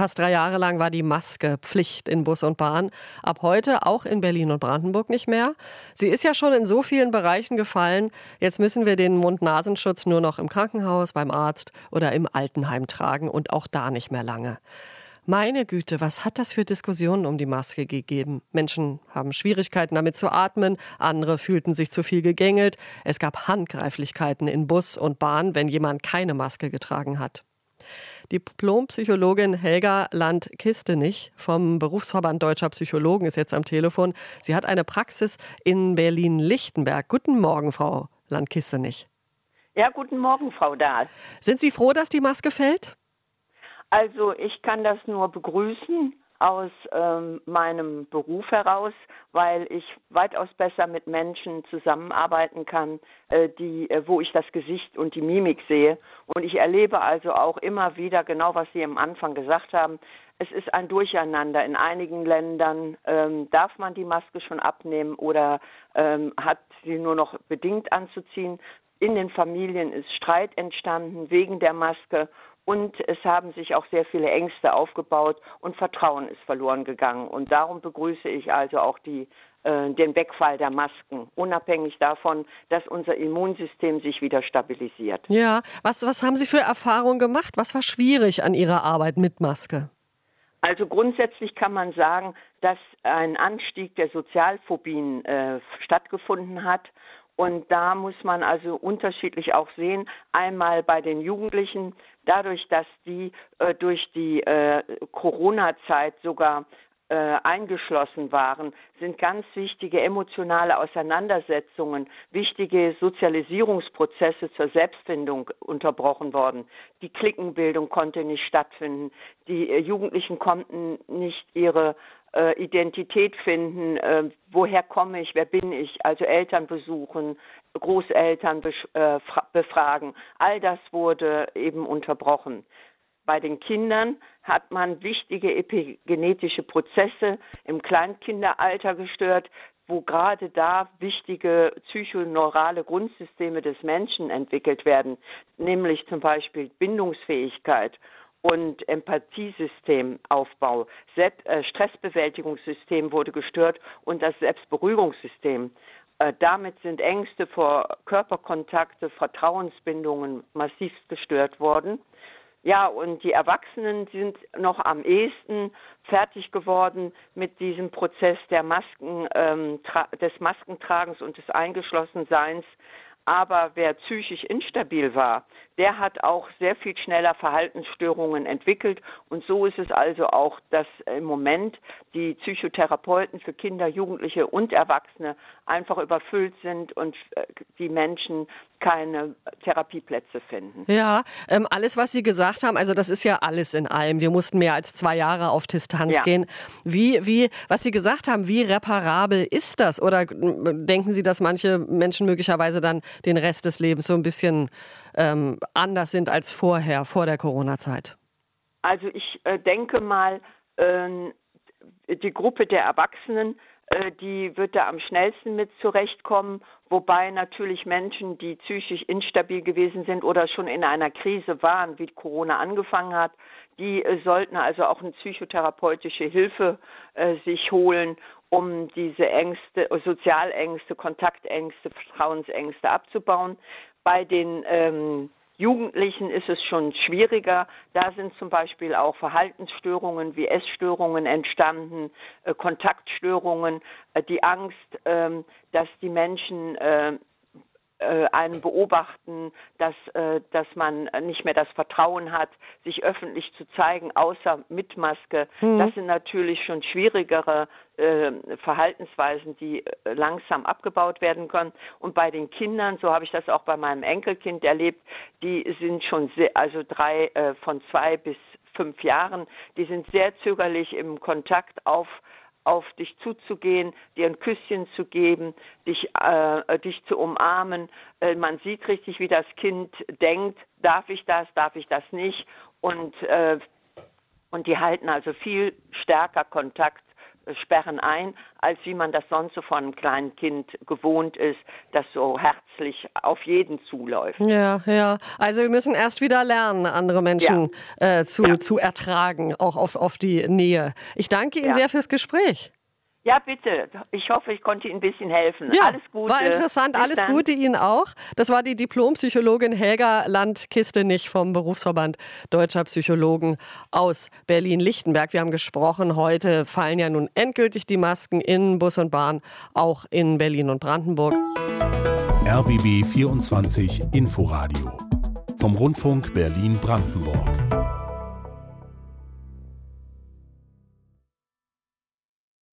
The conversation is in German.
Fast drei Jahre lang war die Maske Pflicht in Bus und Bahn. Ab heute auch in Berlin und Brandenburg nicht mehr. Sie ist ja schon in so vielen Bereichen gefallen. Jetzt müssen wir den Mund-Nasenschutz nur noch im Krankenhaus, beim Arzt oder im Altenheim tragen und auch da nicht mehr lange. Meine Güte, was hat das für Diskussionen um die Maske gegeben? Menschen haben Schwierigkeiten damit zu atmen, andere fühlten sich zu viel gegängelt. Es gab Handgreiflichkeiten in Bus und Bahn, wenn jemand keine Maske getragen hat. Diplompsychologin Helga Land-Kistenich vom Berufsverband Deutscher Psychologen ist jetzt am Telefon. Sie hat eine Praxis in Berlin-Lichtenberg. Guten Morgen, Frau Land-Kistenich. Ja, guten Morgen, Frau Dahl. Sind Sie froh, dass die Maske fällt? Also ich kann das nur begrüßen aus ähm, meinem Beruf heraus, weil ich weitaus besser mit Menschen zusammenarbeiten kann, äh, die, äh, wo ich das Gesicht und die Mimik sehe. Und ich erlebe also auch immer wieder genau, was Sie am Anfang gesagt haben. Es ist ein Durcheinander. In einigen Ländern ähm, darf man die Maske schon abnehmen oder ähm, hat sie nur noch bedingt anzuziehen. In den Familien ist Streit entstanden wegen der Maske und es haben sich auch sehr viele Ängste aufgebaut und Vertrauen ist verloren gegangen. Und darum begrüße ich also auch die, äh, den Wegfall der Masken, unabhängig davon, dass unser Immunsystem sich wieder stabilisiert. Ja, was, was haben Sie für Erfahrungen gemacht? Was war schwierig an Ihrer Arbeit mit Maske? Also grundsätzlich kann man sagen, dass ein Anstieg der Sozialphobien äh, stattgefunden hat und da muss man also unterschiedlich auch sehen. Einmal bei den Jugendlichen, dadurch, dass die äh, durch die äh, Corona-Zeit sogar äh, eingeschlossen waren, sind ganz wichtige emotionale Auseinandersetzungen, wichtige Sozialisierungsprozesse zur Selbstfindung unterbrochen worden. Die Klickenbildung konnte nicht stattfinden. Die äh, Jugendlichen konnten nicht ihre äh, Identität finden, äh, woher komme ich, wer bin ich, also Eltern besuchen, Großeltern äh, befragen. All das wurde eben unterbrochen. Bei den Kindern hat man wichtige epigenetische Prozesse im Kleinkinderalter gestört, wo gerade da wichtige psychoneurale Grundsysteme des Menschen entwickelt werden, nämlich zum Beispiel Bindungsfähigkeit und Empathiesystemaufbau. Selbst, äh, Stressbewältigungssystem wurde gestört und das Selbstberuhigungssystem. Äh, damit sind Ängste vor Körperkontakte, Vertrauensbindungen massivst gestört worden. Ja, und die Erwachsenen sind noch am ehesten fertig geworden mit diesem Prozess der Masken, ähm, des Maskentragens und des Eingeschlossenseins. Aber wer psychisch instabil war, der hat auch sehr viel schneller Verhaltensstörungen entwickelt. Und so ist es also auch, dass im Moment die Psychotherapeuten für Kinder, Jugendliche und Erwachsene einfach überfüllt sind und äh, die Menschen keine Therapieplätze finden. Ja, ähm, alles, was Sie gesagt haben, also das ist ja alles in allem. Wir mussten mehr als zwei Jahre auf Distanz ja. gehen. Wie, wie, was Sie gesagt haben, wie reparabel ist das? Oder denken Sie, dass manche Menschen möglicherweise dann den Rest des Lebens so ein bisschen ähm, anders sind als vorher, vor der Corona-Zeit? Also ich äh, denke mal, äh, die Gruppe der Erwachsenen, äh, die wird da am schnellsten mit zurechtkommen, wobei natürlich Menschen, die psychisch instabil gewesen sind oder schon in einer Krise waren, wie Corona angefangen hat, die äh, sollten also auch eine psychotherapeutische Hilfe äh, sich holen, um diese Ängste, Sozialängste, Kontaktängste, Vertrauensängste abzubauen. Bei den ähm, Jugendlichen ist es schon schwieriger. Da sind zum Beispiel auch Verhaltensstörungen wie Essstörungen entstanden, äh, Kontaktstörungen, äh, die Angst, äh, dass die Menschen äh, einen beobachten, dass, äh, dass man nicht mehr das Vertrauen hat, sich öffentlich zu zeigen, außer mit Maske. Mhm. Das sind natürlich schon schwierigere äh, Verhaltensweisen, die äh, langsam abgebaut werden können. Und bei den Kindern, so habe ich das auch bei meinem Enkelkind erlebt, die sind schon sehr, also drei äh, von zwei bis fünf Jahren, die sind sehr zögerlich im Kontakt auf auf dich zuzugehen, dir ein Küsschen zu geben, dich, äh, dich zu umarmen. Äh, man sieht richtig, wie das Kind denkt, darf ich das, darf ich das nicht. Und, äh, und die halten also viel stärker Kontakt sperren ein, als wie man das sonst so von einem kleinen Kind gewohnt ist, das so herzlich auf jeden zuläuft. Ja, ja. Also wir müssen erst wieder lernen, andere Menschen ja. äh, zu, ja. zu ertragen, auch auf, auf die Nähe. Ich danke Ihnen ja. sehr fürs Gespräch. Ja, bitte. Ich hoffe, ich konnte Ihnen ein bisschen helfen. Ja, alles Gute. War interessant. Bis alles dann. Gute Ihnen auch. Das war die Diplompsychologin Helga Landkiste-Nicht vom Berufsverband Deutscher Psychologen aus Berlin-Lichtenberg. Wir haben gesprochen, heute fallen ja nun endgültig die Masken in Bus und Bahn, auch in Berlin und Brandenburg. RBB 24 Inforadio vom Rundfunk Berlin-Brandenburg.